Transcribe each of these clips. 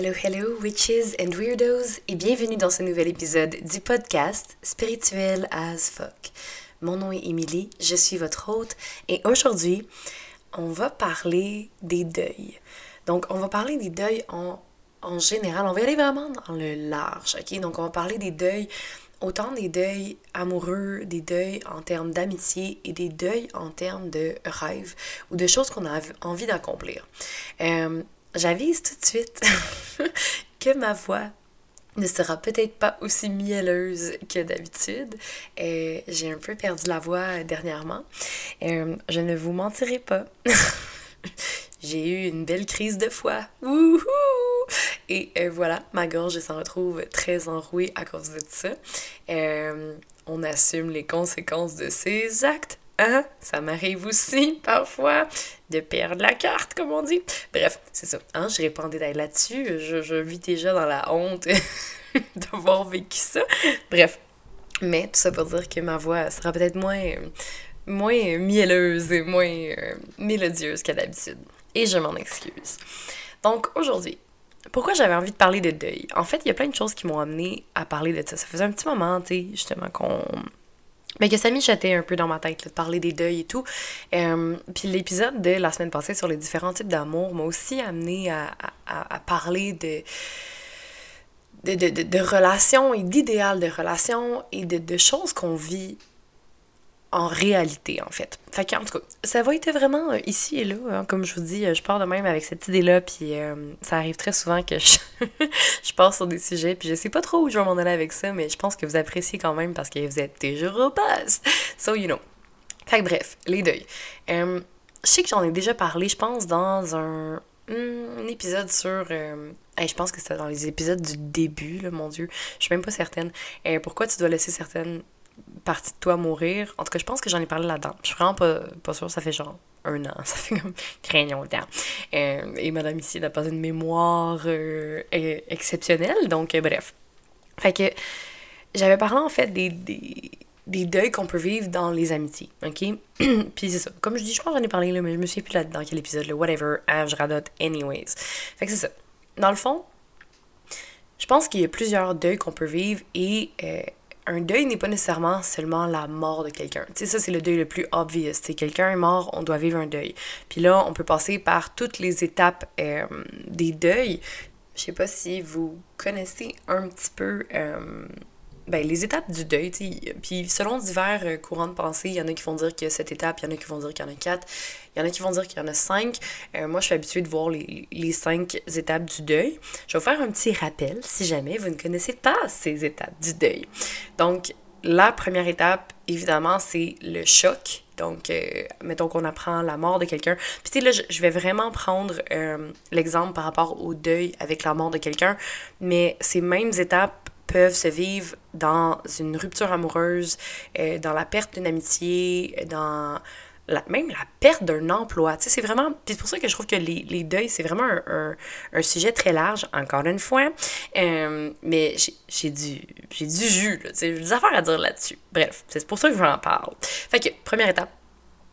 Hello, hello, witches and weirdos, et bienvenue dans ce nouvel épisode du podcast Spirituel as fuck. Mon nom est Émilie, je suis votre hôte, et aujourd'hui, on va parler des deuils. Donc, on va parler des deuils en, en général, on va aller vraiment dans le large, ok? Donc, on va parler des deuils autant des deuils amoureux, des deuils en termes d'amitié et des deuils en termes de rêves ou de choses qu'on a envie d'accomplir. Euh, J'avise tout de suite que ma voix ne sera peut-être pas aussi mielleuse que d'habitude. Euh, J'ai un peu perdu la voix dernièrement. Euh, je ne vous mentirai pas. J'ai eu une belle crise de foie. Wouhou! Et euh, voilà, ma gorge s'en retrouve très enrouée à cause de ça. On assume les conséquences de ces actes. Hein? Ça m'arrive aussi parfois de perdre la carte, comme on dit. Bref, c'est ça. Hein? Je réponds en détail là-dessus. Je, vis déjà dans la honte d'avoir vécu ça. Bref. Mais tout ça pour dire que ma voix sera peut-être moins, moins mielleuse et moins euh, mélodieuse qu'à d'habitude. Et je m'en excuse. Donc aujourd'hui, pourquoi j'avais envie de parler de deuil? En fait, il y a plein de choses qui m'ont amené à parler de ça. Ça faisait un petit moment, tu sais, justement, qu'on. Mais que ça mijotait un peu dans ma tête, de parler des deuils et tout. Euh, puis l'épisode de la semaine passée sur les différents types d'amour m'a aussi amené à, parler de de, de, de, de relations et d'idéal de relations et de, de choses qu'on vit en réalité, en fait. Fait qu'en tout cas, ça va être vraiment euh, ici et là. Hein, comme je vous dis, euh, je pars de même avec cette idée-là, puis euh, ça arrive très souvent que je, je passe sur des sujets, puis je sais pas trop où je vais m'en aller avec ça, mais je pense que vous appréciez quand même parce que vous êtes toujours au poste. So, you know. Fait que bref, les deuils. je sais que j'en ai déjà parlé, je pense, dans un, hmm, épisode sur... je pense que c'était dans les épisodes du début, là, mon Dieu. Je suis même pas certaine. pourquoi tu dois laisser certaines partie de toi mourir. En tout cas, je pense que j'en ai parlé là-dedans. Je suis vraiment pas, pas sûre, ça fait genre un an, ça fait comme très longtemps. Euh, et madame ici n'a pas une mémoire euh, e-, exceptionnelle, donc euh, bref. Fait que j'avais parlé en fait des, des, des deuils qu'on peut vivre dans les amitiés, ok? Puis c'est ça. Comme je dis, je crois que j'en ai parlé là, mais je me souviens plus là dans quel épisode, là, whatever, ah, je radote anyways. Fait que c'est ça. Dans le fond, je pense qu'il y a plusieurs deuils qu'on peut vivre et un deuil n'est pas nécessairement seulement la mort de quelqu'un. Tu sais, ça, c'est le deuil le plus obvious. Si quelqu'un est mort, on doit vivre un deuil. Puis là, on peut passer par toutes les étapes euh, des deuils. Je sais pas si vous connaissez un petit peu euh, ben, les étapes du deuil, puis selon divers euh, courants de pensée, il y en a qui vont dire qu'il y a sept étapes, il y en a qui vont dire qu'il y en a quatre, il y en a qui vont dire qu'il y en a cinq. Euh, moi, je suis habituée de voir les, cinq étapes du deuil. Je vais vous faire un petit rappel si jamais vous ne connaissez pas ces étapes du deuil. Donc, la première étape, évidemment, c'est le choc. Donc, euh, mettons qu'on apprend la mort de quelqu'un. Puis, tu sais, là, je vais vraiment prendre l'exemple par rapport au deuil avec la mort de quelqu'un. Mais ces mêmes étapes peuvent se vivre dans une rupture amoureuse, euh, dans la perte d'une amitié, dans même la perte d'un emploi. Tu sais, c'est vraiment... C'est pour ça que je trouve que les, les deuils, c'est vraiment un, un, sujet très large, encore une fois. Euh, mais j'ai du, du jus, sais, j'ai des affaires à dire là-dessus. Bref, c'est pour ça que je vous en parle. Fait que, première étape,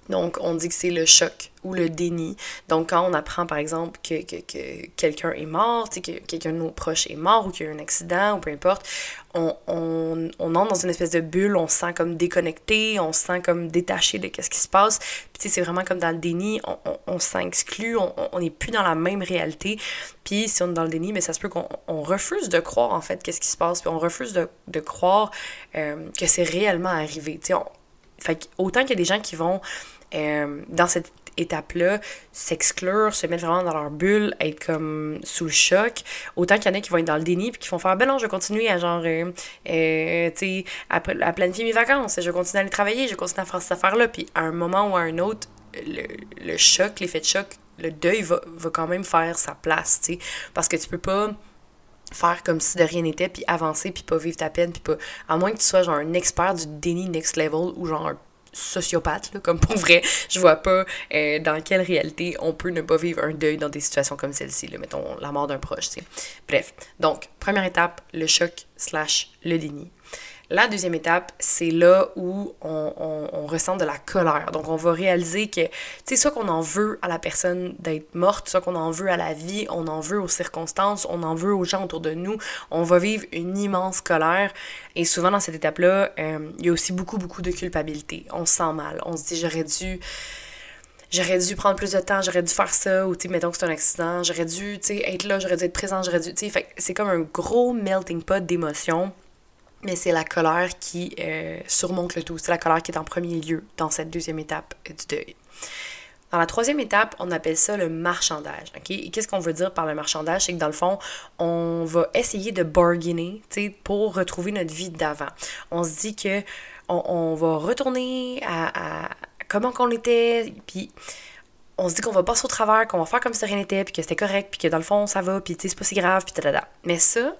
donc, on dit que c'est le choc ou le déni. Donc, quand on apprend, par exemple, que, que, que quelqu'un est mort, que quelqu'un de nos proches est mort ou qu'il y a eu un accident ou peu importe, on, on, on, entre dans une espèce de bulle, on se sent comme déconnecté, on se sent comme détaché de ce qui se passe. Puis, c'est vraiment comme dans le déni, on, on, on on n'est plus dans la même réalité. Puis, si on est dans le déni, mais ça se peut qu'on refuse de croire, en fait, qu'est-ce qui se passe. Puis, on refuse de, de croire euh, que c'est réellement arrivé. Fait autant qu'il y a des gens qui vont euh, dans cette étape-là, s'exclure, se mettre vraiment dans leur bulle, être comme sous le choc. Autant qu'il y en a qui vont être dans le déni puis qui vont faire ben non, je vais continuer à genre, euh, euh, tu sais, à, à, planifier mes vacances, je vais continuer à aller travailler, je vais continuer à faire cette affaire-là. Puis à un moment ou à un autre, le, le choc, l'effet de choc, le deuil va, va quand même faire sa place, tu sais. Parce que tu peux pas faire comme si de rien n'était puis avancer puis pas vivre ta peine puis pas à moins que tu sois genre un expert du déni next level ou genre un sociopathe, comme pour vrai. Je vois pas euh, dans quelle réalité on peut ne pas vivre un deuil dans des situations comme celle-ci, mettons la mort d'un proche. Bref, donc, première étape, le choc slash le déni. La deuxième étape, c'est là où on, ressent de la colère. Donc, on va réaliser que, tu sais, soit qu'on en veut à la personne d'être morte, soit qu'on en veut à la vie, on en veut aux circonstances, on en veut aux gens autour de nous. On va vivre une immense colère. Et souvent, dans cette étape-là, euh, il y a aussi beaucoup, beaucoup de culpabilité. On se sent mal. On se dit, j'aurais dû j'aurais dû prendre plus de temps, j'aurais dû faire ça, ou tu sais, mettons que c'est un accident, j'aurais dû, tu être là, j'aurais dû être présent, j'aurais dû, tu sais, c'est comme un gros melting pot d'émotions mais c'est la colère qui euh, surmonte le tout. C'est la colère qui est en premier lieu dans cette deuxième étape du deuil. Dans la troisième étape, on appelle ça le marchandage. Et qu'est-ce qu'on veut dire par le marchandage? C'est que dans le fond, on va essayer de bargainer pour retrouver notre vie d'avant. On se dit que on, va retourner à, comment qu'on était, puis on se dit qu'on va passer au travers, qu'on va faire comme si rien n'était, puis que c'était correct, puis que dans le fond, ça va, puis c'est pas si grave, puis tada. Mais ça,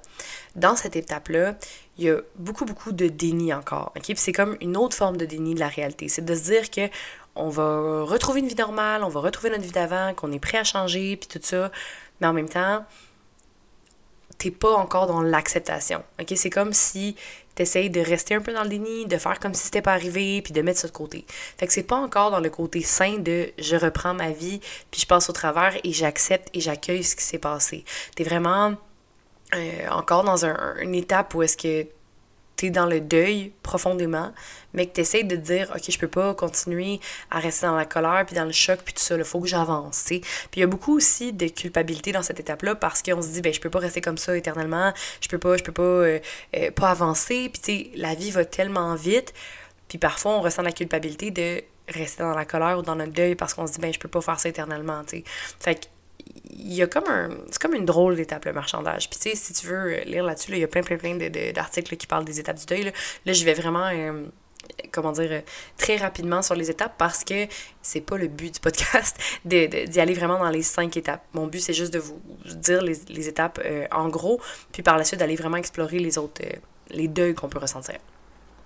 dans cette étape-là, il y a beaucoup, beaucoup de déni encore. OK? c'est comme une autre forme de déni de la réalité. C'est de se dire que on va retrouver une vie normale, on va retrouver notre vie d'avant, qu'on est prêt à changer, puis tout ça. Mais en même temps, t'es pas encore dans l'acceptation. OK? C'est comme si t'essayes de rester un peu dans le déni, de faire comme si c'était pas arrivé, puis de mettre ça de côté. Fait que c'est pas encore dans le côté sain de je reprends ma vie, puis je passe au travers et j'accepte et j'accueille ce qui s'est passé. T'es vraiment euh, encore dans un, une étape où est-ce que tu es dans le deuil profondément, mais que tu essaies de dire, OK, je peux pas continuer à rester dans la colère, puis dans le choc, puis tout ça, il faut que j'avance, Puis il y a beaucoup aussi de culpabilité dans cette étape-là parce qu'on se dit, ben je peux pas rester comme ça éternellement, je peux pas, je peux pas, euh, euh, pas avancer, puis tu la vie va tellement vite, puis parfois on ressent la culpabilité de rester dans la colère ou dans le deuil parce qu'on se dit, ben je peux pas faire ça éternellement, tu. Fait que il y a comme un. C'est comme une drôle d'étape, le marchandage. Puis, tu sais, si tu veux lire là-dessus, il y a plein, plein, plein d'articles qui parlent des étapes du deuil. Là, je vais vraiment. Euh, comment dire, très rapidement sur les étapes parce que c'est pas le but du podcast d'y de, aller vraiment dans les cinq étapes. Mon but, c'est juste de vous dire les, les étapes euh, en gros, puis par la suite d'aller vraiment explorer les autres, euh, les deuils qu'on peut ressentir.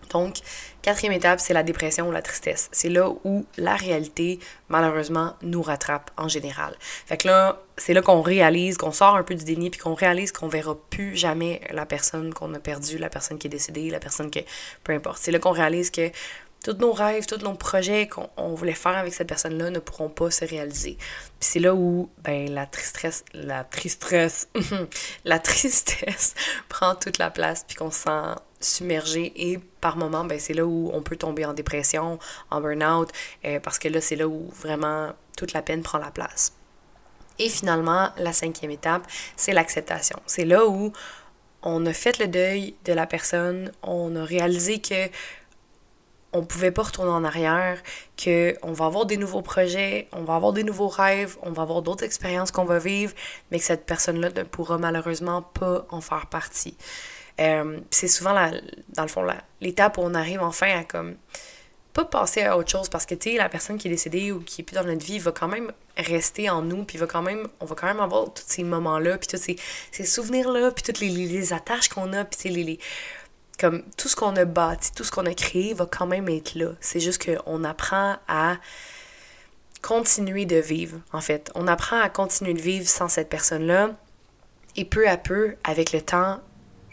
Donc, quatrième étape, c'est la dépression ou la tristesse. C'est là où la réalité, malheureusement, nous rattrape en général. Fait que là, c'est là qu'on réalise, qu'on sort un peu du déni, puis qu'on réalise qu'on verra plus jamais la personne qu'on a perdue, la personne qui est décédée, la personne que... Peu importe. C'est là qu'on réalise que tous nos rêves, tous nos projets qu'on voulait faire avec cette personne-là ne pourront pas se réaliser. Puis c'est là où ben la tristesse, la tristesse, la tristesse prend toute la place puis qu'on se sent submergé et par moments ben c'est là où on peut tomber en dépression, en burn-out euh, parce que là c'est là où vraiment toute la peine prend la place. Et finalement, la cinquième étape, c'est l'acceptation. C'est là où on a fait le deuil de la personne, on a réalisé que on pouvait pas retourner en arrière, que on va avoir des nouveaux projets, on va avoir des nouveaux rêves, on va avoir d'autres expériences qu'on va vivre, mais que cette personne-là ne pourra malheureusement pas en faire partie. Euh, c'est souvent, la, dans le fond, l'étape où on arrive enfin à comme pas passer à autre chose parce que tu sais la personne qui est décédée ou qui est plus dans notre vie va quand même rester en nous puis va quand même on va quand même avoir tous ces moments là puis tous ces, ces souvenirs là puis toutes les, attaches qu'on a puis les, les comme tout ce qu'on a bâti, tout ce qu'on a créé va quand même être là. C'est juste qu'on apprend à continuer de vivre, en fait. On apprend à continuer de vivre sans cette personne-là. Et peu à peu, avec le temps,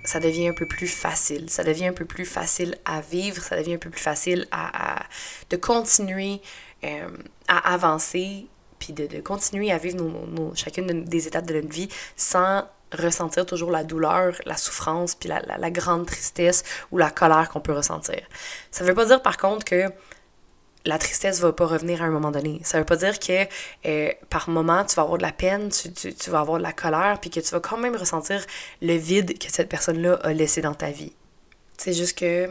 ça devient un peu plus facile. Ça devient un peu plus facile à vivre, ça devient un peu plus facile à, de continuer euh, à avancer, puis de, continuer à vivre chacune des étapes de notre vie sans ressentir toujours la douleur, la souffrance, puis la, grande tristesse ou la colère qu'on peut ressentir. Ça veut pas dire par contre que la tristesse va pas revenir à un moment donné. Ça veut pas dire que euh, par moment tu vas avoir de la peine, tu, vas avoir de la colère, puis que tu vas quand même ressentir le vide que cette personne-là a laissé dans ta vie. C'est juste que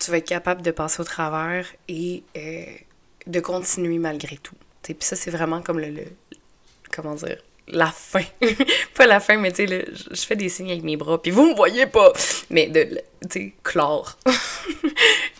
tu vas être capable de passer au travers et euh, de continuer malgré tout. Puis ça, c'est vraiment comme le, le comment dire, la fin. pas la fin, mais tu sais, je fais des signes avec mes bras, puis vous me voyez pas. Mais de, tu clore.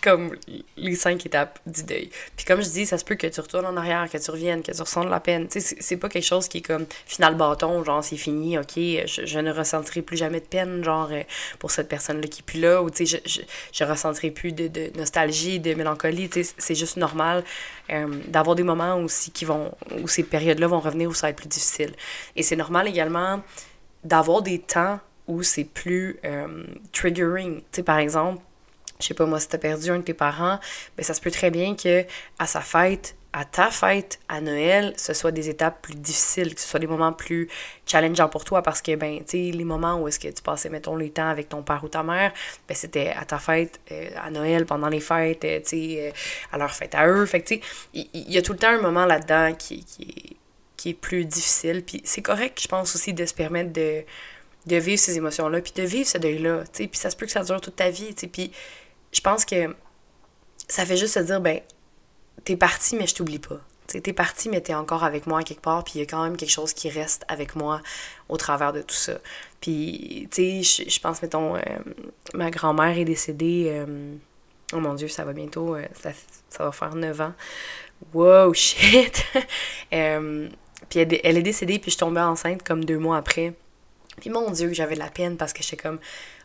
comme les cinq étapes du deuil. Puis comme je dis, ça se peut que tu retournes en arrière, que tu reviennes, que tu ressentes la peine. Tu sais, c'est pas quelque chose qui est comme final bâton, genre c'est fini, ok, je, ne ressentirai plus jamais de peine, genre euh, pour cette personne-là qui est plus là, ou tu sais, je, je, je, ressentirai plus de, de nostalgie, de mélancolie, tu sais, c'est juste normal euh, d'avoir des moments aussi qui vont, où ces périodes-là vont revenir, où ça va être plus difficile. Et c'est normal également d'avoir des temps où c'est plus euh, triggering. Tu sais, par exemple, je sais pas moi, si t'as perdu un de tes parents, ben ça se peut très bien que à sa fête, à ta fête, à Noël, ce soit des étapes plus difficiles, que ce soit des moments plus challengeants pour toi parce que, ben, tu sais, les moments où est-ce que tu passais, mettons, le temps avec ton père ou ta mère, ben, c'était à ta fête, euh, à Noël, pendant les fêtes, euh, tu sais, à leur fête à eux. Fait que, tu sais, il y, a tout le temps un moment là-dedans qui, qui, qui est plus difficile. Puis c'est correct, je pense aussi, de se permettre de, de vivre ces émotions-là, puis de vivre ce deuil-là, puis ça se peut que ça dure toute ta vie, puis je pense que ça fait juste se dire, ben, t'es parti, mais je t'oublie pas. T'es parti, mais t'es encore avec moi quelque part, puis il y a quand même quelque chose qui reste avec moi au travers de tout ça. Puis, tu sais, je pense, mettons, euh, ma grand-mère est décédée, euh, oh mon Dieu, ça va bientôt, euh, ça, va faire 9 ans. Wow, shit! puis elle, elle, est décédée, puis je tombais enceinte comme deux mois après. Puis mon Dieu, j'avais de la peine parce que j'étais comme,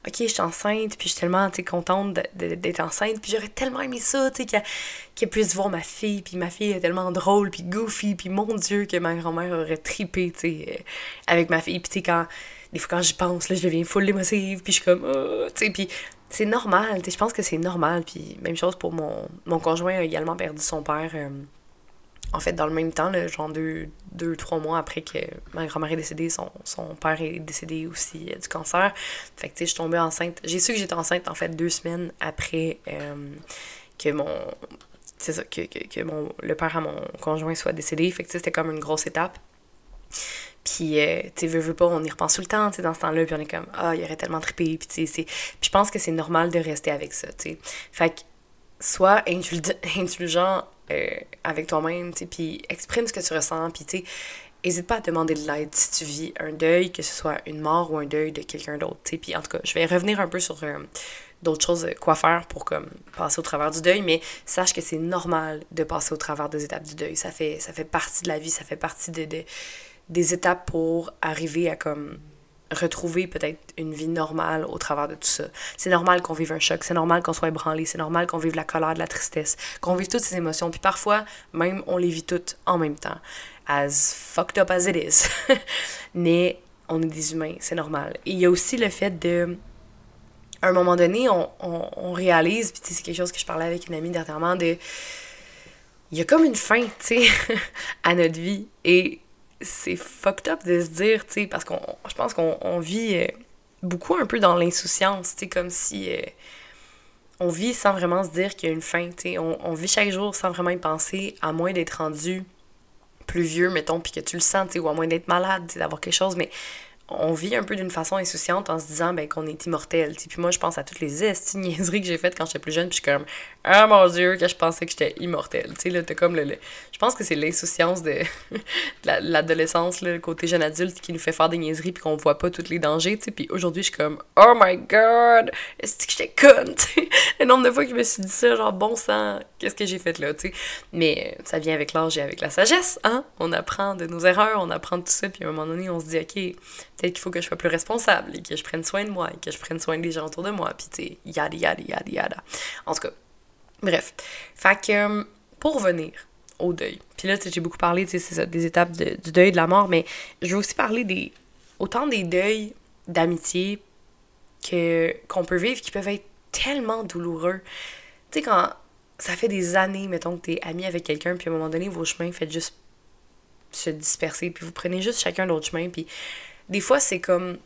ok, je suis enceinte, puis je suis tellement contente d'être enceinte, puis j'aurais tellement aimé ça, tu sais, qu'elle puisse voir ma fille, puis ma fille est tellement drôle, puis goofy, puis mon Dieu, que ma grand-mère aurait tripé, tu sais, euh, avec ma fille. Puis tu sais, quand, des fois, quand j'y pense, là, je deviens full émotive, puis je suis comme, oh, tu sais, puis c'est normal, tu sais, je pense que c'est normal, puis même chose pour mon, mon conjoint a également perdu son père. Euh, en fait, dans le même temps, là, genre deux, deux, trois mois après que ma grand-mère est décédée, son, son, père est décédé aussi euh, du cancer. Fait que, tu sais, je suis tombée enceinte. J'ai su que j'étais enceinte, en fait, deux semaines après euh, que mon... C'est ça, que, que, que, mon, le père à mon conjoint soit décédé. Fait que, c'était comme une grosse étape. Puis, euh, tu sais, veux, veux pas, on y repense tout le temps, tu sais, dans ce temps-là, puis on est comme, ah, il aurait tellement trippé, puis tu sais, Puis je pense que c'est normal de rester avec ça, tu sais. Fait que, sois indulgent euh, avec toi-même, puis exprime ce que tu ressens, puis tu n'hésite pas à demander de l'aide si tu vis un deuil, que ce soit une mort ou un deuil de quelqu'un d'autre. Puis en tout cas, je vais revenir un peu sur euh, d'autres choses, euh, quoi faire pour passer au travers du deuil, mais sache que c'est normal de passer au travers des étapes du deuil. Ça fait, ça partie de la vie, ça fait partie de, de des étapes pour arriver à comme retrouver peut-être une vie normale au travers de tout ça. C'est normal qu'on vive un choc, c'est normal qu'on soit ébranlé, c'est normal qu'on vive la colère, de la tristesse, qu'on vive toutes ces émotions, puis parfois, même, on les vit toutes en même temps. As fucked up as it is. Mais on est des humains, c'est normal. Et il y a aussi le fait de... À un moment donné, on, on, on réalise, puis c'est quelque chose que je parlais avec une amie dernièrement, de... Il y a comme une fin, tu sais, à notre vie. Et c'est fucked up de se dire, tu sais, parce qu'on je pense qu'on vit euh, beaucoup un peu dans l'insouciance, tu comme si euh, on vit sans vraiment se dire qu'il y a une fin, tu sais, on, vit chaque jour sans vraiment y penser, à moins d'être rendu plus vieux, mettons, puis que tu le sens, tu sais, ou à moins d'être malade, d'avoir quelque chose, mais on vit un peu d'une façon insouciante en se disant ben, qu'on est immortel. Puis moi, je pense à toutes les niaiseries que j'ai faites quand j'étais plus jeune, puis je suis comme Ah mon Dieu, que je pensais que j'étais immortel. Tu sais, là, t'as comme le, Je pense que c'est l'insouciance de, l'adolescence, le côté jeune adulte qui nous fait faire des niaiseries, puis qu'on voit pas tous les dangers. Tu sais, puis aujourd'hui, je suis comme Oh my god, est-ce que j'étais conne? le nombre de fois que je me suis dit ça, genre bon sang, qu'est-ce que j'ai fait là? Tu sais? Mais ça vient avec l'âge et avec la sagesse, hein? On apprend de nos erreurs, on apprend de tout ça, puis à un moment donné, on se dit Ok, peut-être qu'il faut que je sois plus responsable et que je prenne soin de moi et que je prenne soin des gens autour de moi, puis tu sais, yada, yada, yada, yada. En tout cas, bref. Fait que, euh, pour revenir au deuil, puis là, j'ai beaucoup parlé, sais, des étapes du deuil, de la mort, mais je veux aussi parler des, autant des deuils d'amitié que, qu'on peut vivre qui peuvent être tellement douloureux. Tu sais, quand ça fait des années, mettons, que t'es ami avec quelqu'un, puis à un moment donné, vos chemins faites juste se disperser, puis vous prenez juste chacun l'autre chemin, puis des fois, c'est comme.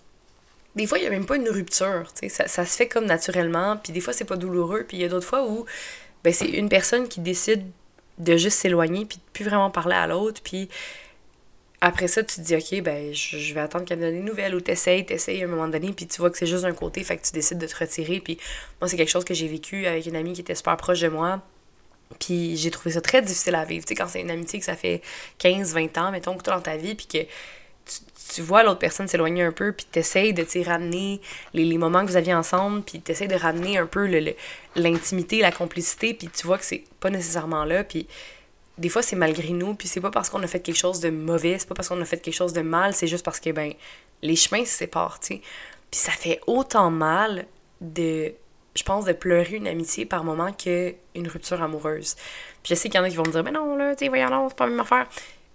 Des fois, il n'y a même pas une rupture, tu sais. Ça, ça, se fait comme naturellement, puis des fois, c'est pas douloureux, puis il y a d'autres fois où ben, c'est une personne qui décide de juste s'éloigner, puis de plus vraiment parler à l'autre, puis après ça, tu te dis, OK, ben, je, vais attendre qu'elle me donne des nouvelles, ou t'essayes, t'essayes à un moment donné, puis tu vois que c'est juste d'un côté, fait que tu décides de te retirer. Puis moi, c'est quelque chose que j'ai vécu avec une amie qui était super proche de moi. Puis j'ai trouvé ça très difficile à vivre. Tu sais, quand c'est une amitié que ça fait 15, 20 ans, mettons, que tu dans ta vie, puis que tu vois l'autre personne s'éloigner un peu, puis t'essayes de ramener les, moments que vous aviez ensemble, puis t'essayes de ramener un peu l'intimité, la complicité, puis tu vois que c'est pas nécessairement là, puis des fois c'est malgré nous, puis c'est pas parce qu'on a fait quelque chose de mauvais, c'est pas parce qu'on a fait quelque chose de mal, c'est juste parce que, ben, les chemins se séparent, tu sais. Puis ça fait autant mal de, je pense, de pleurer une amitié par moment qu'une rupture amoureuse. Puis je sais qu'il y en a qui vont me dire, mais non, là, tu sais, voyons, c'est pas la même affaire.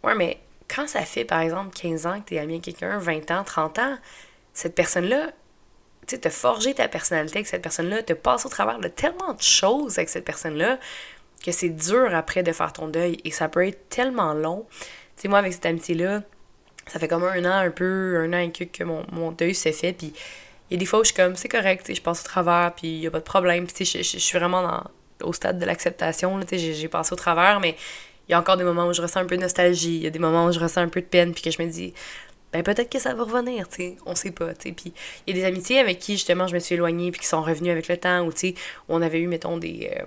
Ouais, mais quand ça fait, par exemple, 15 ans que tu es ami avec quelqu'un, 20 ans, 30 ans, cette personne-là, tu sais, forgé ta personnalité avec cette personne-là, te passer au travers de tellement de choses avec cette personne-là que c'est dur après de faire ton deuil et ça peut être tellement long. Tu sais, moi, avec cette amitié-là, ça fait comme un an, un peu, un an et quelques que mon, mon deuil s'est fait, puis il y a des fois où je suis comme, c'est correct, je passe au travers, puis il a pas de problème, puis je, je, suis vraiment au stade de l'acceptation, j'ai passé au travers, mais il y a encore des moments où je ressens un peu de nostalgie, il y a des moments où je ressens un peu de peine, puis que je me dis, ben peut-être que ça va revenir, tu sais, on sait pas, tu sais. Puis il y a des amitiés avec qui, justement, je me suis éloignée, puis qui sont revenues avec le temps, ou tu sais, on avait eu, mettons, des. Euh,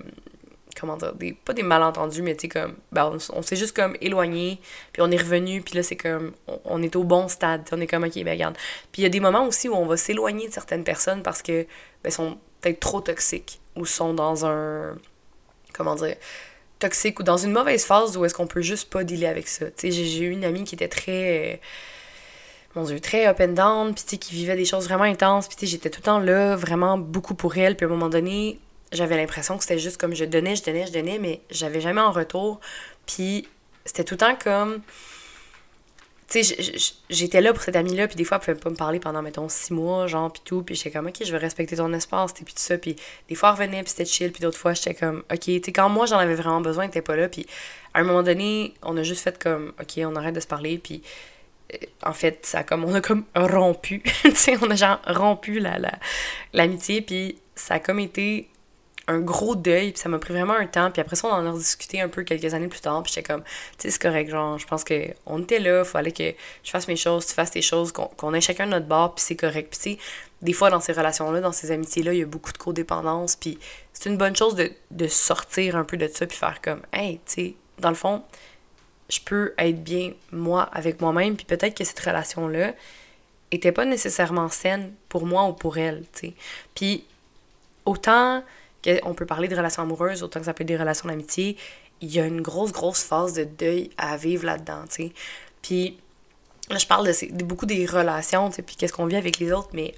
comment dire, des, pas des malentendus, mais tu sais, comme, ben, on, s'est juste comme éloigné, puis on est revenu, puis là, c'est comme, on, est au bon stade, on est comme, ok, ben regarde. Puis il y a des moments aussi où on va s'éloigner de certaines personnes parce que, ben, sont peut-être trop toxiques, ou sont dans un, comment dire, toxique, ou dans une mauvaise phase où est-ce qu'on peut juste pas dealer avec ça. Tu j'ai eu une amie qui était très mon Dieu, très up and down, puis qui vivait des choses vraiment intenses, puis j'étais tout le temps là, vraiment beaucoup pour elle, puis à un moment donné, j'avais l'impression que c'était juste comme je donnais, je donnais, je donnais, mais j'avais jamais en retour, puis c'était tout le temps comme... Tu sais, j'étais là pour cette amie-là, puis des fois, elle pouvait pas me parler pendant, mettons, six mois, genre, puis tout, puis j'étais comme, OK, je veux respecter ton espace, puis tout ça, puis des fois, elle revenait, puis c'était chill, puis d'autres fois, j'étais comme, OK, tu sais, quand moi, j'en avais vraiment besoin, elle pas là, puis à un moment donné, on a juste fait comme, OK, on arrête de se parler, puis en fait, ça comme on a comme rompu, tu sais, on a genre rompu la, l'amitié, puis ça a comme été un gros deuil, puis ça m'a pris vraiment un temps, puis après ça, on en a rediscuté un peu quelques années plus tard, puis j'étais comme, tu sais, c'est correct, genre, je pense qu'on était là, il fallait que je fasse mes choses, tu fasses tes choses, qu'on, ait chacun notre bord, puis c'est correct, puis tu sais, des fois, dans ces relations-là, dans ces amitiés-là, il y a beaucoup de codépendance, puis c'est une bonne chose de, de sortir un peu de ça, puis faire comme, hey, tu sais, dans le fond, je peux être bien moi avec moi-même, puis peut-être que cette relation-là était pas nécessairement saine pour moi ou pour elle, tu sais. Puis autant qu'on peut parler de relations amoureuses, autant que ça peut être des relations d'amitié, il y a une grosse, grosse phase de deuil à vivre là-dedans, tu sais. Puis là, je parle de, beaucoup des relations, tu sais, puis qu'est-ce qu'on vit avec les autres, mais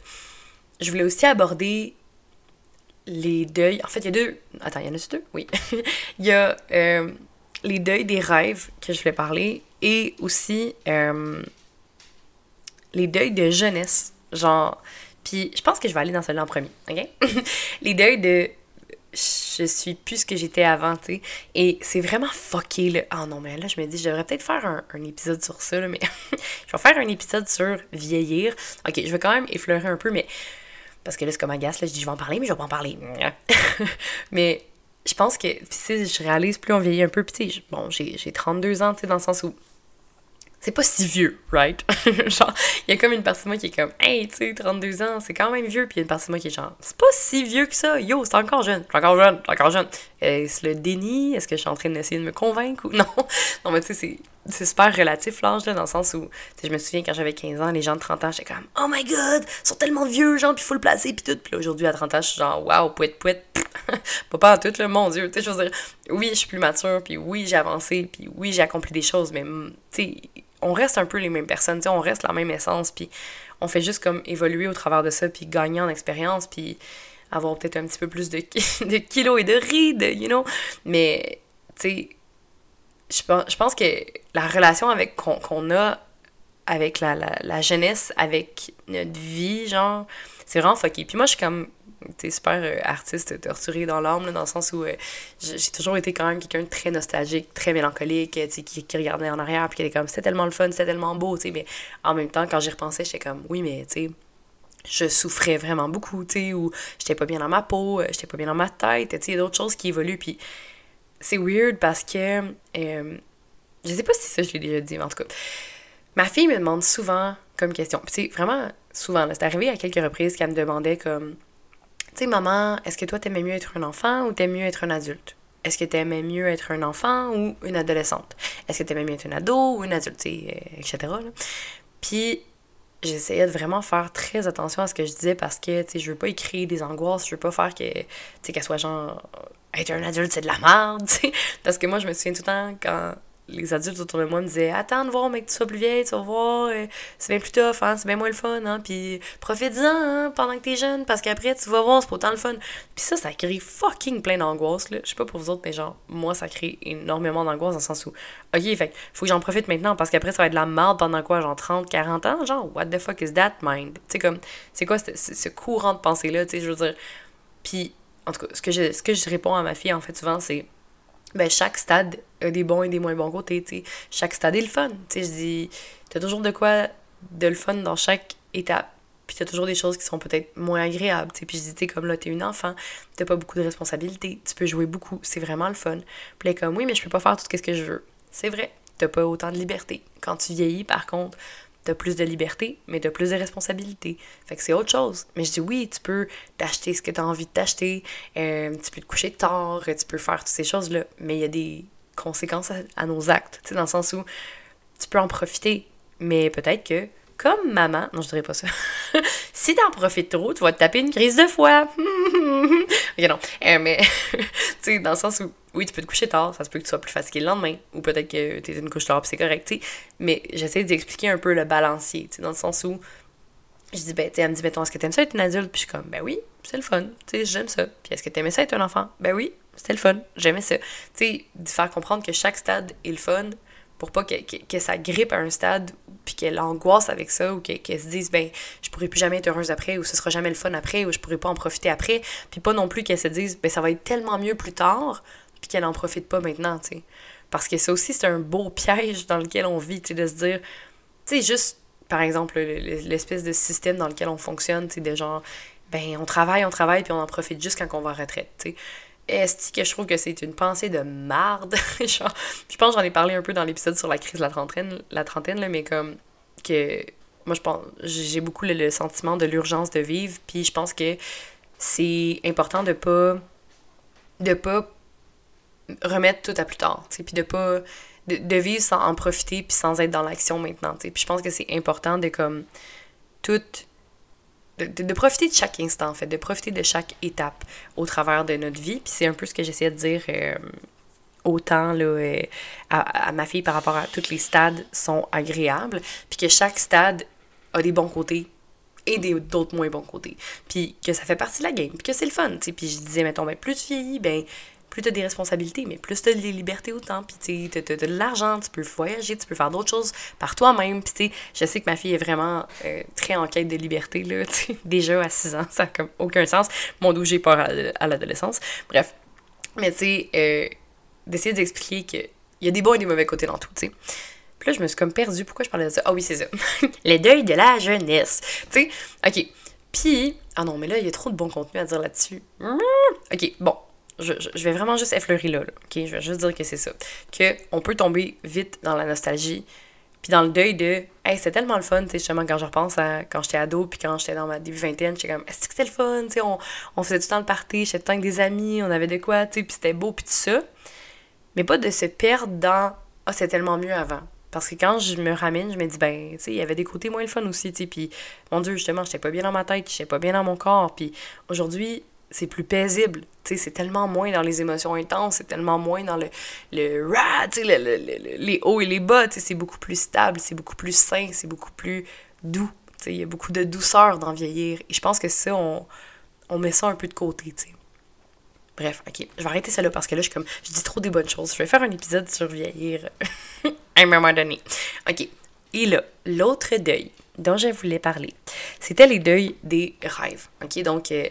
je voulais aussi aborder les deuils. En fait, il y a deux... Attends, il y en a deux? Oui. il y a... Euh, les deuils des rêves que je voulais parler et aussi euh, les deuils de jeunesse. Genre, puis je pense que je vais aller dans celui-là en premier, ok? les deuils de je suis plus ce que j'étais avant, tu sais. Et c'est vraiment fucké, là. Ah non, mais là, je me dis, je devrais peut-être faire un, épisode sur ça, là, mais je vais faire un épisode sur vieillir. Ok, je vais quand même effleurer un peu, mais. Parce que là, c'est comme agace, là, je dis, je vais en parler, mais je vais pas en parler. mais je pense que, tu je réalise plus on vieillit un peu, puis tu sais, bon, j'ai 32 ans, tu sais, dans le sens où c'est pas si vieux, right? genre, il y a comme une partie de moi qui est comme, hey, tu sais, 32 ans, c'est quand même vieux, puis il y a une partie de moi qui est genre, c'est pas si vieux que ça, yo, c'est encore jeune, c'est encore jeune, c'est encore jeune. Est-ce le déni? Est-ce que je suis en train d'essayer de me convaincre ou non? non, mais tu sais, c'est super relatif l'âge, dans le sens où, je me souviens quand j'avais 15 ans, les gens de 30 ans, j'étais comme, oh my god, ils sont tellement vieux, genre, puis faut le placer, puis tout. Puis aujourd'hui, à 30 ans, je suis genre, waouh, pouet, pouet, pas pas en tout, là, mon dieu, tu sais, je veux dire, oui, je suis plus mature, puis oui, j'ai avancé, puis oui, j'ai accompli des choses, mais, tu sais, on reste un peu les mêmes personnes, tu sais, on reste la même essence, puis on fait juste comme évoluer au travers de ça, puis gagner en expérience, puis avoir peut-être un petit peu plus de, de kilos et de rides, you know, mais, tu sais, je pense, que la relation avec qu'on a avec la, la, jeunesse, avec notre vie, genre, c'est vraiment fucké. Puis moi, je suis comme, tu super euh, artiste torturé dans l'âme, dans le sens où euh, j'ai toujours été quand même quelqu'un de très nostalgique, très mélancolique, qui, qui regardait en arrière, puis qui était comme, c'était tellement le fun, c'était tellement beau, tu sais, mais en même temps, quand j'y repensais, j'étais comme, oui, mais, tu sais, je souffrais vraiment beaucoup, tu sais, ou j'étais pas bien dans ma peau, euh, j'étais pas bien dans ma tête, tu sais, il y a d'autres choses qui évoluent, puis c'est weird parce que, euh, je sais pas si ça je l'ai déjà dit, mais en tout cas, ma fille me demande souvent comme question, sais, vraiment souvent, c'est arrivé à quelques reprises qu'elle me demandait comme, tu sais, maman, est-ce que toi t'aimais mieux être un enfant ou t'aimais mieux être un adulte? Est-ce que t'aimais mieux être un enfant ou une adolescente? Est-ce que t'aimais mieux être un ado ou une adulte, etc. Là. Puis j'essayais de vraiment faire très attention à ce que je disais parce que, tu sais, je veux pas écrire des angoisses, je veux pas faire que, tu sais, qu'elle soit genre, être un adulte, c'est de la merde, tu sais. Parce que moi, je me souviens tout le temps quand les adultes autour de moi me disaient Attends de voir, mec, tu sois plus vieille, tu vas voir, euh, c'est bien plus tough, hein, c'est bien moins le fun, hein, puis profite-en hein, pendant que t'es jeune, parce qu'après, tu vas voir, c'est pas autant le fun. Puis ça, ça crée fucking plein d'angoisse, là. Je sais pas pour vous autres, mais genre, moi, ça crée énormément d'angoisse dans le sens où, ok, fait faut que j'en profite maintenant, parce qu'après, ça va être de la merde pendant quoi, genre 30, 40 ans, genre, what the fuck is that mind? Tu sais, comme, c'est quoi ce courant de pensée-là, tu sais, je veux dire. Puis, en tout cas, ce que, je, ce que je réponds à ma fille, en fait, souvent, c'est ben, chaque stade a des bons et des moins bons côtés, tu Chaque stade est le fun, tu. Je dis, t'as toujours de quoi de le fun dans chaque étape. Puis t'as toujours des choses qui sont peut-être moins agréables, tu. Puis je dis, t'es comme là, t'es une enfant, t'as pas beaucoup de responsabilités, tu peux jouer beaucoup, c'est vraiment le fun. Puis là, comme, oui, mais je peux pas faire tout ce que je veux. C'est vrai, t'as pas autant de liberté. Quand tu vieillis, par contre, t'as plus de liberté, mais t'as plus de responsabilités. Fait que c'est autre chose. Mais je dis oui, tu peux t'acheter ce que t'as envie de t'acheter, euh, tu peux te coucher tard, tu peux faire toutes ces choses-là, mais il y a des conséquences à, nos actes, tu sais, dans le sens où tu peux en profiter, mais peut-être que comme maman, non, je dirais pas ça. si t'en profites trop, tu vas te taper une crise de foi. ok, non. Euh, mais, tu sais, dans le sens où, oui, tu peux te coucher tard, ça se peut que tu sois plus fatigué le lendemain, ou peut-être que t'es une couche tard, c'est correct, tu sais. Mais j'essaie d'expliquer un peu le balancier, tu sais, dans le sens où, je dis, ben, tu elle me dit, mettons, est-ce que t'aimes ça être une adulte? Puis je suis comme, ben oui, c'est le fun, tu sais, j'aime ça. Puis est-ce que t'aimais ça être un enfant? Ben oui, c'était le fun, j'aimais ça. Tu sais, de faire comprendre que chaque stade est le fun, pour pas que, ça grippe à un stade, puis qu'elle angoisse avec ça, ou qu'elle se dise, ben, je pourrai plus jamais être heureuse après, ou ce sera jamais le fun après, ou je pourrai pas en profiter après, puis pas non plus qu'elle se dise, ben, ça va être tellement mieux plus tard, puis qu'elle en profite pas maintenant, tu sais. Parce que ça aussi, c'est un beau piège dans lequel on vit, tu sais, de se dire, tu sais, juste, par exemple, l'espèce de système dans lequel on fonctionne, tu sais, de genre, ben, on travaille, on travaille, puis on en profite juste quand on va en retraite, tu sais est-ce que je trouve que c'est une pensée de marde? je pense j'en ai parlé un peu dans l'épisode sur la crise de la trentaine, la trentaine là, mais comme que moi je pense j'ai beaucoup le, sentiment de l'urgence de vivre, puis je pense que c'est important de pas de pas remettre tout à plus tard, puis de pas de, vivre sans en profiter puis sans être dans l'action maintenant, puis je pense que c'est important de comme tout de, profiter de chaque instant, en fait, de profiter de chaque étape au travers de notre vie. Puis c'est un peu ce que j'essayais de dire euh, autant là, euh, à, ma fille par rapport à tous les stades sont agréables, puis que chaque stade a des bons côtés et d'autres moins bons côtés. Puis que ça fait partie de la game, puis que c'est le fun, tu. Puis je disais, mettons, ben, plus tu vieillis, ben, plus tu as des responsabilités, mais plus tu as des libertés autant, puis tu as, de l'argent, tu peux voyager, tu peux faire d'autres choses par toi-même. Puis je sais que ma fille est vraiment euh, très en quête de liberté, là, déjà à 6 ans, ça n'a comme aucun sens. Mon dos, j'ai peur à, l'adolescence. Bref. Mais tu sais, euh, d'essayer d'expliquer qu'il y a des bons et des mauvais côtés dans tout, tu sais. Puis là, je me suis comme perdue. Pourquoi je parlais de ça? Ah oui, c'est ça. Les deuils de la jeunesse. Tu sais, OK. Puis, ah non, mais là, il y a trop de bon contenu à dire là-dessus. OK, bon je, vais vraiment juste effleurer là, ok? Je vais juste dire que c'est ça. Que on peut tomber vite dans la nostalgie, puis dans le deuil de Hey, c'était tellement le fun, justement, quand je repense à quand j'étais ado, puis quand j'étais dans ma début vingtaine, j'étais comme Est-ce que c'était le fun? Tu sais, on, on, faisait tout le temps le party, j'étais tout le temps avec des amis, on avait de quoi, tu sais, puis c'était beau, puis tout ça. Mais pas de se perdre dans Ah, c'était tellement mieux avant. Parce que quand je me ramène, je me dis, ben, tu sais, il y avait des côtés moins le fun aussi, tu sais, puis mon Dieu, justement, j'étais pas bien dans ma tête, j'étais pas bien dans mon corps, puis aujourd'hui, c'est plus paisible. C'est tellement moins dans les émotions intenses, c'est tellement moins dans le, le le, le, le, les hauts et les bas. C'est beaucoup plus stable, c'est beaucoup plus sain, c'est beaucoup plus doux. Il y a beaucoup de douceur dans vieillir. Et je pense que ça, on, on met ça un peu de côté. sais Bref, ok, je vais arrêter ça là parce que là, je, comme, je dis trop des bonnes choses. Je vais faire un épisode sur vieillir à un moment donné. Ok, et là, l'autre deuil dont je voulais parler, c'était les deuils des rêves. Ok, donc. Euh,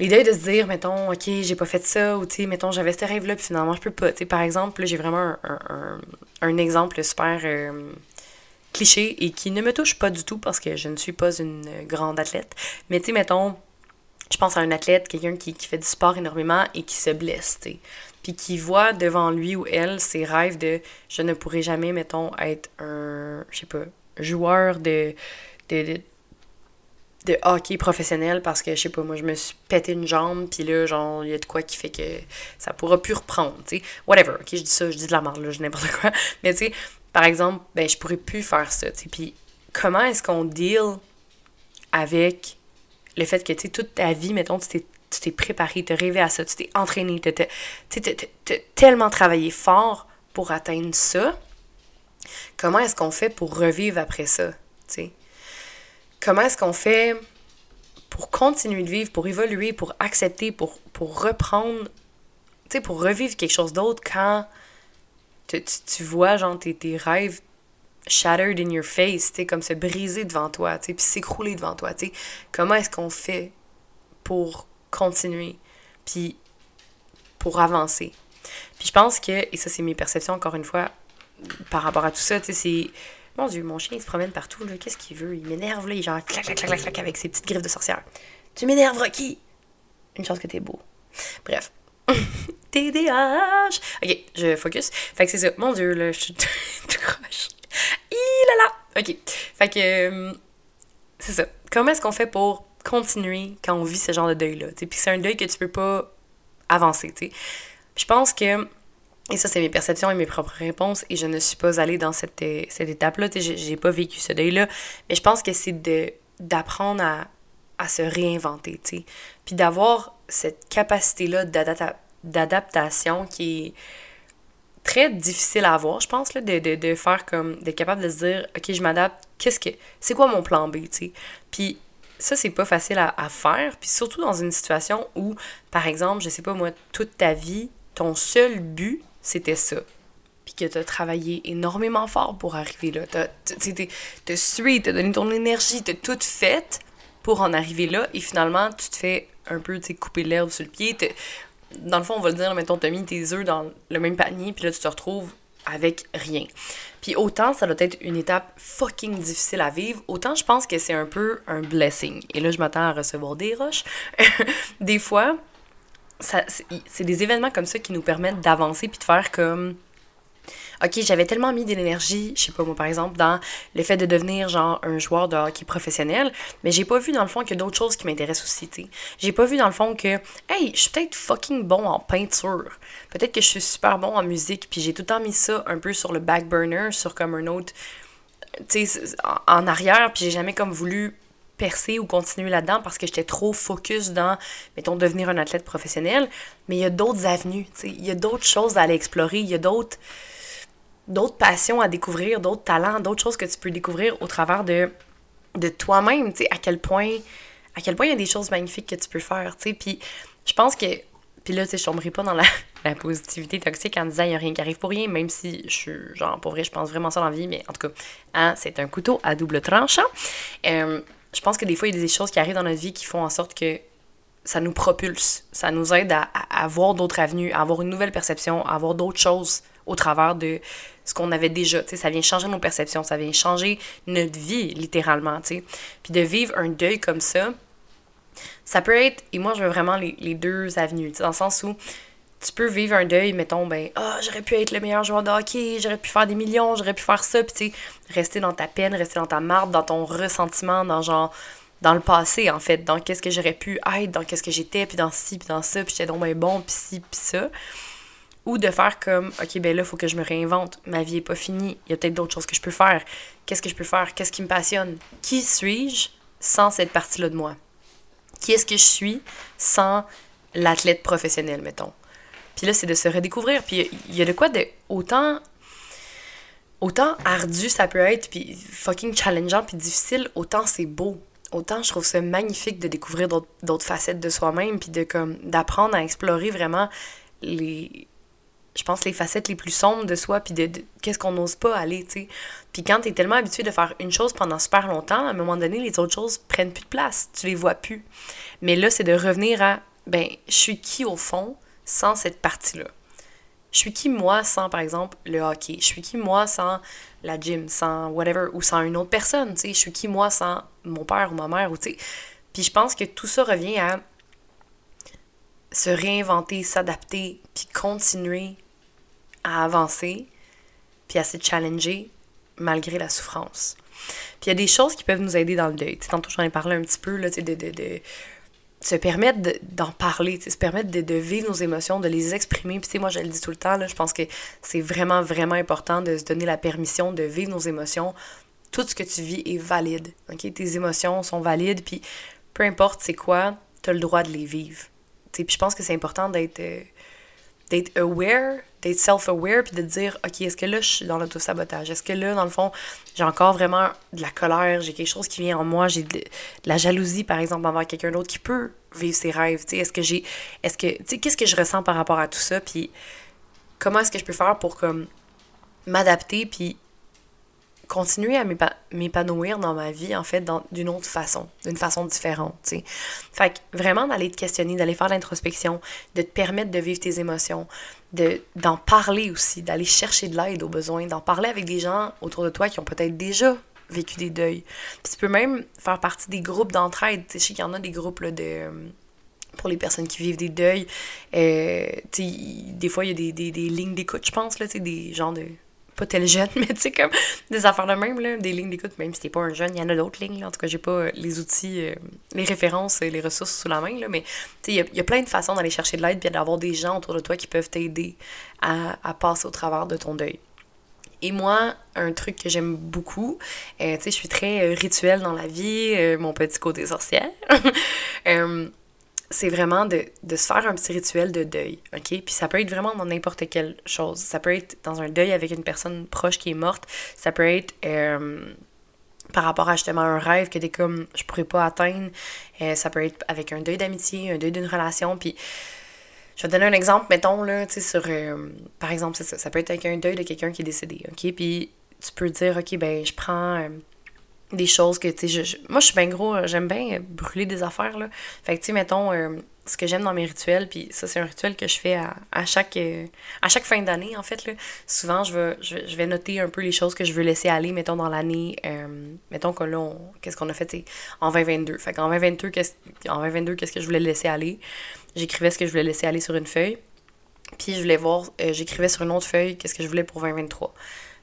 l'idée de se dire, mettons, OK, j'ai pas fait ça, ou, tu sais, mettons, j'avais ce rêve-là, puis finalement, je peux pas. Tu par exemple, j'ai vraiment un, exemple super euh, cliché et qui ne me touche pas du tout parce que je ne suis pas une grande athlète. Mais, tu sais, mettons, je pense à un athlète, quelqu'un qui, qui, fait du sport énormément et qui se blesse, tu sais. Puis qui voit devant lui ou elle ses rêves de je ne pourrai jamais, mettons, être un, je sais pas, joueur de hockey professionnel parce que, je sais pas, moi, je me suis pété une jambe, puis là, genre, il y a de quoi qui fait que ça pourra plus reprendre, tu sais. Whatever, ok, je dis ça, je dis de la merde, là, je dis n'importe quoi. Mais, tu sais, par exemple, ben, je pourrais plus faire ça, tu sais. Puis, comment est-ce qu'on deal avec le fait que, tu sais, toute ta vie, mettons, tu t'es tu t'es préparé, tu rêvé à ça, tu t'es entraîné, tu t'es tellement travaillé fort pour atteindre ça, comment est-ce qu'on fait pour revivre après ça, tu sais? Comment est-ce qu'on fait pour continuer de vivre, pour évoluer, pour accepter, pour, reprendre, tu pour revivre quelque chose d'autre quand tu, tu, vois, genre, tes, rêves shattered in your face, tu comme se briser devant toi, tu sais, puis s'écrouler devant toi, tu sais. Comment est-ce qu'on fait pour continuer, puis pour avancer? Puis je pense que, et ça c'est mes perceptions encore une fois, par rapport à tout ça, tu sais, c'est... Mon Dieu, mon chien il se promène partout, là. Qu'est-ce qu'il veut? Il m'énerve, là. Il genre clac, clac, clac, clac, avec ses petites griffes de sorcière. Tu m'énerves, Rocky! Une chance que t'es beau. Bref. TDAH! Ok, je focus. Fait que c'est ça. Mon Dieu, là, je suis tout croche. là là! Ok. Fait que. Euh, c'est ça. Comment est-ce qu'on fait pour continuer quand on vit ce genre de deuil-là? Puis c'est un deuil que tu peux pas avancer, tu sais? Je pense que et ça, c'est mes perceptions et mes propres réponses. Et je ne suis pas allée dans cette, euh, cette étape-là. J'ai pas vécu ce deuil-là. Mais je pense que c'est d'apprendre à, à, se réinventer. Puis d'avoir cette capacité-là d'adaptation qui est très difficile à avoir, je pense, là, de, de, faire comme... d'être capable de se dire, OK, je m'adapte. Qu'est-ce que... C'est quoi mon plan B, tu? Puis ça, c'est pas facile à, à faire. Puis surtout dans une situation où, par exemple, je sais pas moi, toute ta vie, ton seul but, c'était ça. Puis que t'as travaillé énormément fort pour arriver là. T'as, t'as sué, t'as donné ton énergie, t'as tout fait pour en arriver là. Et finalement, tu te fais un peu, couper l'herbe sur le pied. Dans le fond, on va le dire, mettons, t'as mis tes œufs dans le même panier, puis là, tu te retrouves avec rien. Puis autant ça doit être une étape fucking difficile à vivre, autant je pense que c'est un peu un blessing. Et là, je m'attends à recevoir des roches. des fois, c'est des événements comme ça qui nous permettent d'avancer puis de faire comme OK, j'avais tellement mis de l'énergie, je sais pas moi par exemple, dans le fait de devenir genre un joueur de hockey professionnel, mais j'ai pas vu dans le fond qu'il d'autres choses qui m'intéressent aussi, tu J'ai pas vu dans le fond que hey, je suis peut-être fucking bon en peinture. Peut-être que je suis super bon en musique, puis j'ai tout le temps mis ça un peu sur le back burner, sur comme un autre tu sais en arrière, puis j'ai jamais comme voulu percer ou continuer là-dedans parce que j'étais trop focus dans, mettons, devenir un athlète professionnel. Mais il y a d'autres avenues, il y a d'autres choses à aller explorer, il y a d'autres d'autres passions à découvrir, d'autres talents, d'autres choses que tu peux découvrir au travers de, de toi-même, tu sais, à quel point à quel point il y a des choses magnifiques que tu peux faire, tu sais, puis je pense que puis là, tu sais, je tomberai pas dans la, la, positivité toxique en disant il n'y a rien qui arrive pour rien, même si je suis, genre, pour vrai, je pense vraiment ça dans la vie, mais en tout cas, hein, c'est un couteau à double tranchant. Euh, je pense que des fois, il y a des choses qui arrivent dans notre vie qui font en sorte que ça nous propulse, ça nous aide à, avoir d'autres avenues, à avoir une nouvelle perception, à avoir d'autres choses au travers de ce qu'on avait déjà. ça vient changer nos perceptions, ça vient changer notre vie, littéralement. sais. Puis de vivre un deuil comme ça, ça peut être, et moi je veux vraiment les, les deux avenues, dans le sens où tu peux vivre un deuil, mettons, ben, ah, j'aurais pu être le meilleur joueur de hockey, j'aurais pu faire des millions, j'aurais pu faire ça, puis tu sais, rester dans ta peine, rester dans ta marde, dans ton ressentiment, dans genre, dans le passé, en fait, dans qu'est-ce que j'aurais pu être, dans qu'est-ce que j'étais, puis dans ci, puis dans ça, puis j'étais donc ben bon, puis ci, puis ça. Ou de faire comme, ok, ben là, faut que je me réinvente, ma vie est pas finie, il y a peut-être d'autres choses que je peux faire. Qu'est-ce que je peux faire? Qu'est-ce qui me passionne? Qui suis-je sans cette partie-là de moi? Qui est-ce que je suis sans l'athlète professionnel, mettons? Puis là, c'est de se redécouvrir. Puis il y a de quoi de autant autant ardu ça peut être, puis fucking challengeant, puis difficile, autant c'est beau. Autant je trouve ça magnifique de découvrir d'autres facettes de soi-même, puis de comme d'apprendre à explorer vraiment les je pense les facettes les plus sombres de soi puis de, qu'est-ce qu'on n'ose pas aller tu sais puis quand t'es tellement habitué de faire une chose pendant super longtemps à un moment donné les autres choses prennent plus de place tu les vois plus mais là c'est de revenir à ben je suis qui au fond? Sans cette partie-là. Je suis qui moi sans, par exemple, le hockey? Je suis qui moi sans la gym, sans whatever, ou sans une autre personne? Je suis qui moi sans mon père ou ma mère, ou tu sais? Puis je pense que tout ça revient à se réinventer, s'adapter, puis continuer à avancer, puis à se challenger malgré la souffrance. Puis il y a des choses qui peuvent nous aider dans le deuil. tantôt, j'en ai parlé un petit peu, là, de, de, de, se permettre d'en parler, se permettre de, vivre nos émotions, de les exprimer. Puis, moi, je le dis tout le temps, là, je pense que c'est vraiment, vraiment important de se donner la permission de vivre nos émotions. Tout ce que tu vis est valide. ok? Tes émotions sont valides, puis peu importe c'est quoi, tu as le droit de les vivre. Puis je pense que c'est important d'être. Euh, d'être aware, d'être self-aware, puis de dire, OK, est-ce que là, je suis dans l'auto-sabotage? Est-ce que là, dans le fond, j'ai encore vraiment de la colère, j'ai quelque chose qui vient en moi, j'ai de, la jalousie, par exemple, envers quelqu'un d'autre qui peut vivre ses rêves, tu sais, est-ce que j'ai, est-ce que, tu sais, qu'est-ce que je ressens par rapport à tout ça, puis comment est-ce que je peux faire pour, comme, m'adapter, puis continuer à m'épanouir dans ma vie, en fait, d'une autre façon, d'une façon différente, tu sais. Fait que vraiment d'aller te questionner, d'aller faire l'introspection, de te permettre de vivre tes émotions, de d'en parler aussi, d'aller chercher de l'aide aux besoins, d'en parler avec des gens autour de toi qui ont peut-être déjà vécu des deuils. Puis tu peux même faire partie des groupes d'entraide. Tu sais, je sais qu'il y en a des groupes là, de pour les personnes qui vivent des deuils. Euh, des fois, il y a des, des, des lignes d'écoute, je pense, là, des gens de pas tel jeune, mais tu sais, comme des affaires de même, là, des lignes d'écoute, même si t'es pas un jeune, il y en a d'autres lignes. En tout cas, j'ai pas euh, les outils, euh, les références et les ressources sous la main, là, mais tu sais, il y, a plein de façons d'aller chercher de l'aide puis d'avoir des gens autour de toi qui peuvent t'aider à, à passer au travers de ton deuil. Et moi, un truc que j'aime beaucoup, euh, tu sais, je suis très rituelle dans la vie, mon petit côté sorcière. c'est vraiment de, de, se faire un petit rituel de deuil, OK? Puis ça peut être vraiment dans n'importe quelle chose. Ça peut être dans un deuil avec une personne proche qui est morte. Ça peut être euh, par rapport à justement un rêve que t'es comme, je pourrais pas atteindre. Euh, ça peut être avec un deuil d'amitié, un deuil d'une relation. Puis je vais te donner un exemple, mettons, là, tu sais, sur... Euh, par exemple, ça. Ça peut être avec un deuil de quelqu'un qui est décédé, OK? Puis tu peux dire, OK, ben je prends des choses que, tu sais, moi, je suis bien gros, euh, j'aime bien euh, brûler des affaires, là. Fait que, tu sais, mettons, euh, ce que j'aime dans mes rituels, puis ça, c'est un rituel que je fais à, à chaque, à chaque fin d'année, en fait, là. Souvent, je vais, je, vais noter un peu les choses que je veux laisser aller, mettons, dans l'année, mettons que là, qu'est-ce qu'on a fait, en 2022. Fait qu'en 2022, qu'est-ce, en 2022, qu'est-ce que je voulais laisser aller? J'écrivais ce que je voulais laisser aller sur une feuille, puis je voulais voir, j'écrivais sur une autre feuille qu'est-ce que je voulais pour 2023.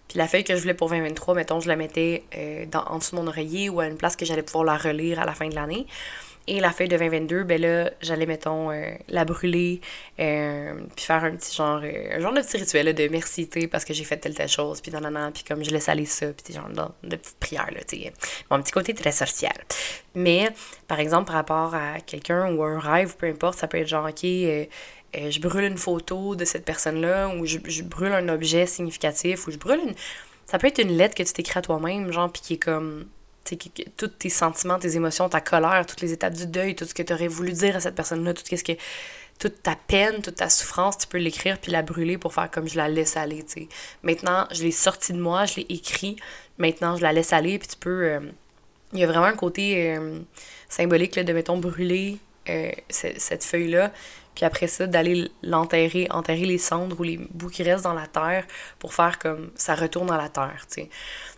Puis la feuille que je voulais pour 2023, mettons, je la mettais euh, dans, en dessous de mon oreiller ou à une place que j'allais pouvoir la relire à la fin de l'année. Et la feuille de 2022, ben là, j'allais, mettons, euh, la brûler, euh, puis faire un petit genre, un genre de petit rituel de merci, tu parce que j'ai fait telle telle chose, puis nanana, puis comme je laisse aller ça, puis genre de, de petites prières, là, tu sais. Mon petit côté très social. Mais, par exemple, par rapport à quelqu'un ou un rêve, peu importe, ça peut être genre, ok, euh, je brûle une photo de cette personne-là, ou je, brûle un objet significatif, ou je brûle une. Ça peut être une lettre que tu t'écris à toi-même, genre, puis qui est comme. Tu sais, tous tes sentiments, tes émotions, ta colère, toutes les étapes du deuil, tout ce que tu aurais voulu dire à cette personne-là, tout ce que. Toute ta peine, toute ta souffrance, tu peux l'écrire puis la brûler pour faire comme je la laisse aller, tu sais. Maintenant, je l'ai sorti de moi, je l'ai écrit, maintenant je la laisse aller, puis tu peux. Euh, il y a vraiment un côté euh, symbolique là, de, mettons, brûler cette feuille-là, puis après ça, d'aller l'enterrer, enterrer les cendres ou les bouts qui restent dans la terre pour faire comme ça retourne dans la terre, tu sais.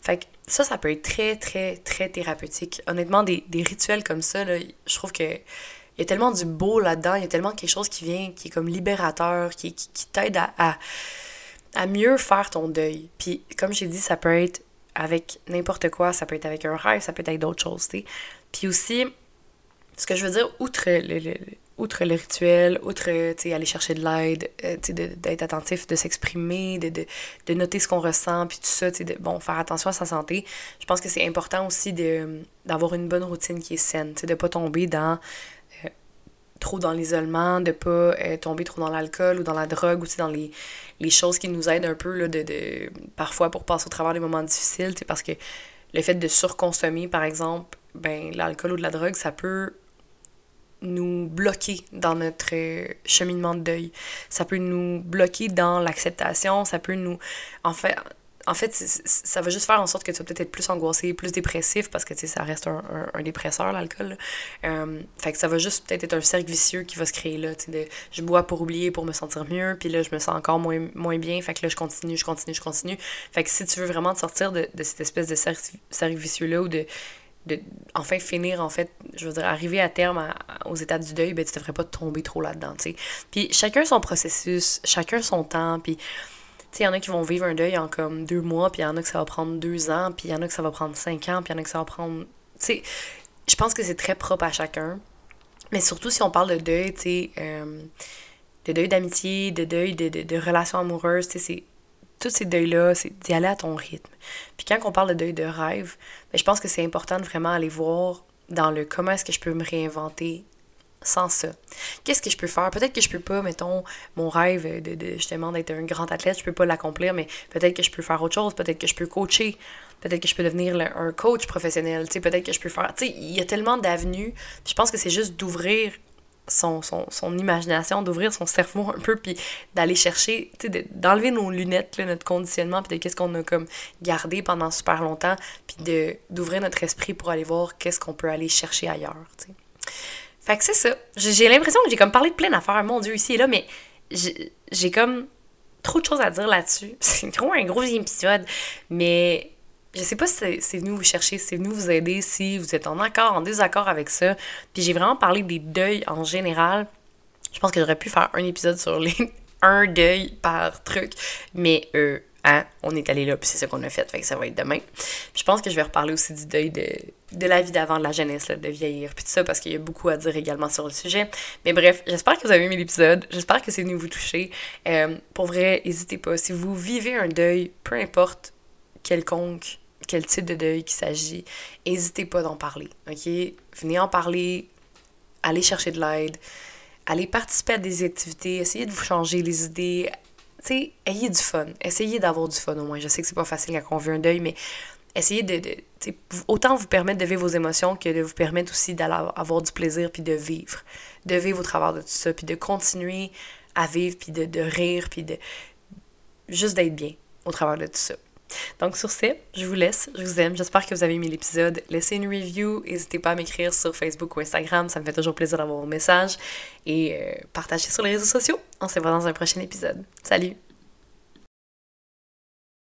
Fait que ça, ça peut être très, très, très thérapeutique. Honnêtement, des, des rituels comme ça, là, je trouve que il y a tellement du beau là-dedans, il y a tellement quelque chose qui vient, qui est comme libérateur, qui, qui, t'aide à, à, à, mieux faire ton deuil. Puis, comme j'ai dit, ça peut être avec n'importe quoi, ça peut être avec un rêve, ça peut être avec d'autres choses, tu sais. Puis aussi, ce que je veux dire, outre le, outre le rituel, outre aller chercher de l'aide, euh, d'être attentif, de s'exprimer, de, de, de, noter ce qu'on ressent, puis tout ça, de bon, faire attention à sa santé, je pense que c'est important aussi d'avoir une bonne routine qui est saine, de ne pas tomber dans euh, trop dans l'isolement, de pas euh, tomber trop dans l'alcool ou dans la drogue ou dans les, les choses qui nous aident un peu là, de, de, parfois pour passer au travers des moments difficiles, parce que le fait de surconsommer, par exemple, ben l'alcool ou de la drogue, ça peut nous bloquer dans notre euh, cheminement de deuil. Ça peut nous bloquer dans l'acceptation, ça peut nous... En fait, en fait ça va juste faire en sorte que tu vas peut-être être plus angoissé, plus dépressif, parce que, tu sais, ça reste un, un, dépresseur, l'alcool. Euh, fait que ça va juste peut-être être un cercle vicieux qui va se créer, là, tu sais, je bois pour oublier, pour me sentir mieux, puis là, je me sens encore moins, moins bien, fait que là, je continue, je continue, je continue. Fait que si tu veux vraiment te sortir de, cette espèce de cercle vicieux-là, ou de de enfin finir, en fait, je veux dire, arriver à terme aux étapes du deuil, ben, tu devrais pas tomber trop là-dedans, tu sais. Puis chacun son processus, chacun son temps, puis, tu sais, il y en a qui vont vivre un deuil en comme deux mois, puis il y en a que ça va prendre deux ans, puis il y en a que ça va prendre cinq ans, puis il y en a que ça va prendre... Tu sais, je pense que c'est très propre à chacun. Mais surtout si on parle de deuil, tu sais, euh, de deuil d'amitié, de deuil de, de, de relations amoureuses, tu sais, c'est tous ces deuils-là, c'est d'y aller à ton rythme. Puis quand on parle de deuil de rêve, ben, je pense que c'est important de vraiment aller voir dans le comment est-ce que je peux me réinventer sans ça? Qu'est-ce que je peux faire? Peut-être que je peux pas, mettons, mon rêve de, de justement d'être un grand athlète, je peux pas l'accomplir, mais peut-être que je peux faire autre chose, peut-être que je peux coacher, peut-être que je peux devenir un coach professionnel, peut-être que je peux faire, tu sais, il y a tellement d'avenues, je pense que c'est juste d'ouvrir son, son, imagination, d'ouvrir son cerveau un peu, puis d'aller chercher, d'enlever nos lunettes, notre conditionnement, puis de qu'est-ce qu'on a comme gardé pendant super longtemps, puis d'ouvrir notre esprit pour aller voir qu'est-ce qu'on peut aller chercher ailleurs, tu sais. Fait que c'est ça. J'ai l'impression que j'ai comme parlé de plein d'affaires, mon Dieu, ici et là, mais j'ai comme trop de choses à dire là-dessus. C'est gros un gros épisode, mais je sais pas si c'est venu vous chercher, si c'est venu vous aider, si vous êtes en accord, en désaccord avec ça. Puis j'ai vraiment parlé des deuils en général. Je pense que j'aurais pu faire un épisode sur les un deuil par truc, mais euh, hein, on est allé là, puis c'est ça qu'on a fait, fait ça va être demain. Je pense que je vais reparler aussi du deuil de, de la vie d'avant, de la jeunesse, là, de vieillir, puis tout ça, parce qu'il y a beaucoup à dire également sur le sujet. Mais bref, j'espère que vous avez aimé l'épisode, j'espère que c'est venu vous toucher. Euh, pour vrai, n'hésitez pas, si vous vivez un deuil, peu importe quelconque, quel type de deuil qu'il s'agit, n'hésitez pas d'en parler, ok? Venez en parler, allez chercher de l'aide, allez participer à des activités, essayez de vous changer les idées, tu sais, ayez du fun, essayez d'avoir du fun au moins. Je sais que c'est pas facile quand on vit un deuil, mais essayez de, de autant vous permettre de vivre vos émotions que de vous permettre aussi d'avoir du plaisir puis de vivre, de vivre au travers de tout ça, puis de continuer à vivre, puis de, de rire, puis de juste d'être bien au travers de tout ça. Donc sur ce, je vous laisse, je vous aime, j'espère que vous avez aimé l'épisode. Laissez une review, n'hésitez pas à m'écrire sur Facebook ou Instagram, ça me fait toujours plaisir d'avoir vos messages et euh, partagez sur les réseaux sociaux. On se voit dans un prochain épisode. Salut!